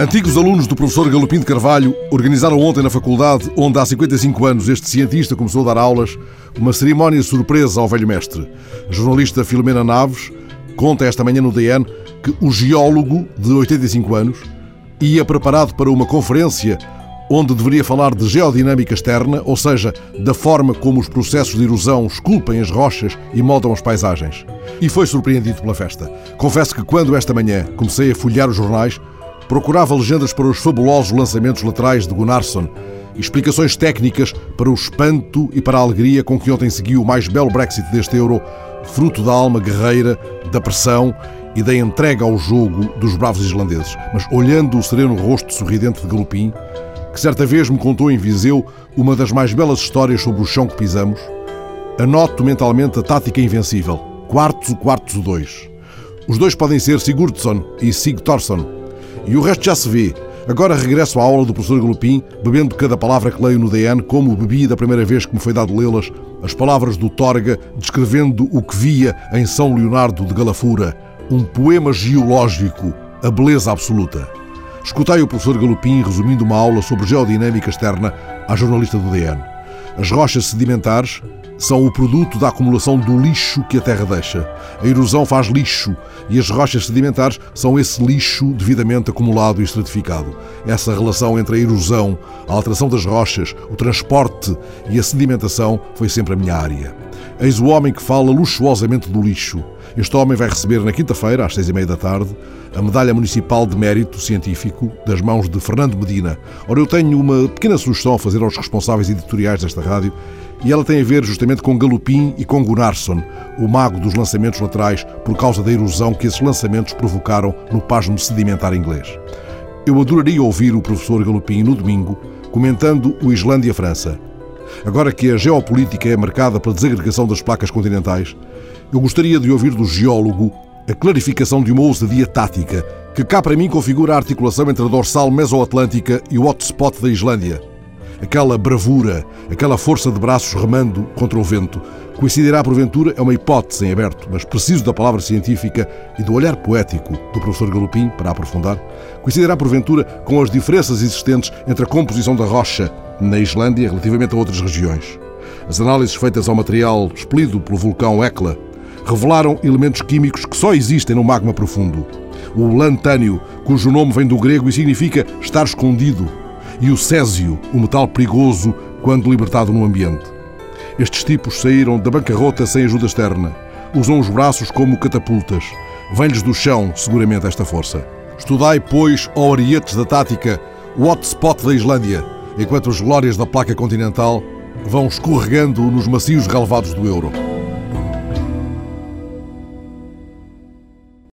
Antigos alunos do professor Galopim de Carvalho organizaram ontem na faculdade, onde há 55 anos este cientista começou a dar aulas, uma cerimónia surpresa ao velho mestre. A jornalista Filomena Naves conta esta manhã no DN que o geólogo, de 85 anos, ia preparado para uma conferência onde deveria falar de geodinâmica externa, ou seja, da forma como os processos de erosão esculpem as rochas e moldam as paisagens. E foi surpreendido pela festa. Confesso que quando esta manhã comecei a folhear os jornais, procurava legendas para os fabulosos lançamentos laterais de Gunnarsson, explicações técnicas para o espanto e para a alegria com que ontem seguiu o mais belo Brexit deste Euro, fruto da alma guerreira, da pressão e da entrega ao jogo dos bravos islandeses. Mas olhando o sereno rosto sorridente de Galopim, que certa vez me contou em Viseu uma das mais belas histórias sobre o chão que pisamos, anoto mentalmente a tática invencível. Quartos, quartos, dois. Os dois podem ser Sigurdsson e Sigtorsson, e o resto já se vê. Agora regresso à aula do professor Galopim, bebendo cada palavra que leio no DN, como bebi da primeira vez que me foi dado lê-las, as palavras do Torga, descrevendo o que via em São Leonardo de Galafura, um poema geológico, a beleza absoluta. Escutei o professor Galopim resumindo uma aula sobre geodinâmica externa à jornalista do DN. As rochas sedimentares são o produto da acumulação do lixo que a Terra deixa. A erosão faz lixo e as rochas sedimentares são esse lixo devidamente acumulado e estratificado. Essa relação entre a erosão, a alteração das rochas, o transporte e a sedimentação foi sempre a minha área. Eis o homem que fala luxuosamente do lixo. Este homem vai receber na quinta-feira, às seis e meia da tarde, a Medalha Municipal de Mérito Científico das mãos de Fernando Medina. Ora, eu tenho uma pequena sugestão a fazer aos responsáveis editoriais desta rádio e ela tem a ver justamente com Galopim e com Gunnarsson, o mago dos lançamentos laterais, por causa da erosão que esses lançamentos provocaram no pasmo sedimentar inglês. Eu adoraria ouvir o professor Galopim no domingo comentando o Islândia-França. Agora que a geopolítica é marcada pela desagregação das placas continentais, eu gostaria de ouvir do geólogo a clarificação de uma ousadia tática que cá para mim configura a articulação entre a dorsal mesoatlântica e o hotspot da Islândia aquela bravura, aquela força de braços remando contra o vento. Coincidirá porventura é uma hipótese em aberto, mas preciso da palavra científica e do olhar poético do professor Galopim para aprofundar. Coincidirá porventura com as diferenças existentes entre a composição da rocha na Islândia relativamente a outras regiões. As análises feitas ao material expelido pelo vulcão Hekla revelaram elementos químicos que só existem no magma profundo. O lantânio, cujo nome vem do grego e significa estar escondido, e o césio, o metal perigoso quando libertado no ambiente. Estes tipos saíram da bancarrota sem ajuda externa. Usam os braços como catapultas. Vem-lhes do chão, seguramente, esta força. Estudai, pois, ó arietes da tática, o hotspot da Islândia, enquanto as glórias da placa continental vão escorregando nos macios relevados do euro.